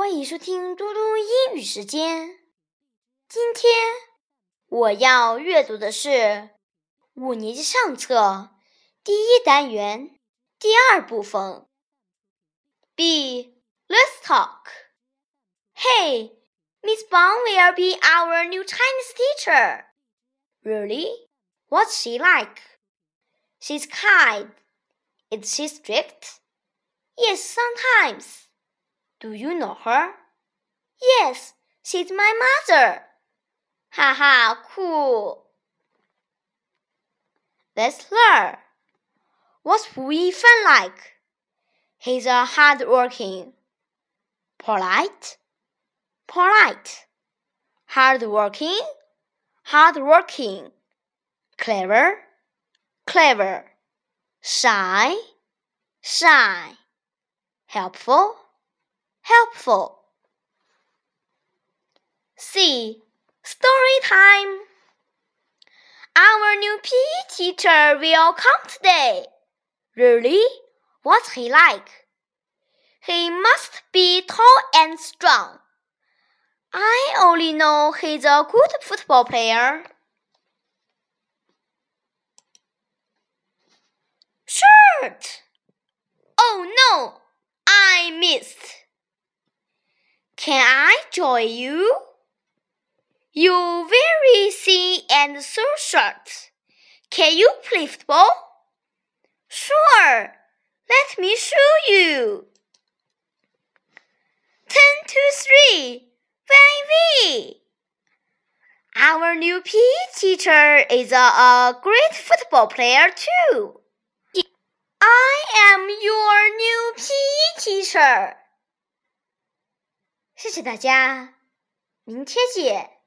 欢迎收听嘟嘟英语时间。今天我要阅读的是五年级上册第一单元第二部分。B. Let's talk. Hey, Miss Wang will be our new Chinese teacher. Really? What's she like? She's kind. Is she strict? Yes, sometimes. Do you know her? Yes, she's my mother. Ha ha, cool. Let's learn. What's Wu Yifan like? He's a hardworking, polite, polite, hardworking, hardworking, clever, clever, shy, shy, helpful helpful. C. Story time. Our new PE teacher will come today. Really? What's he like? He must be tall and strong. I only know he's a good football player. Shirt! Oh no! I missed. Can I join you? You're very thin and so short. Can you play football? Sure. Let me show you. Ten to three. Very. Our new PE teacher is a, a great football player too. I am your new PE teacher. 谢谢大家，明天见。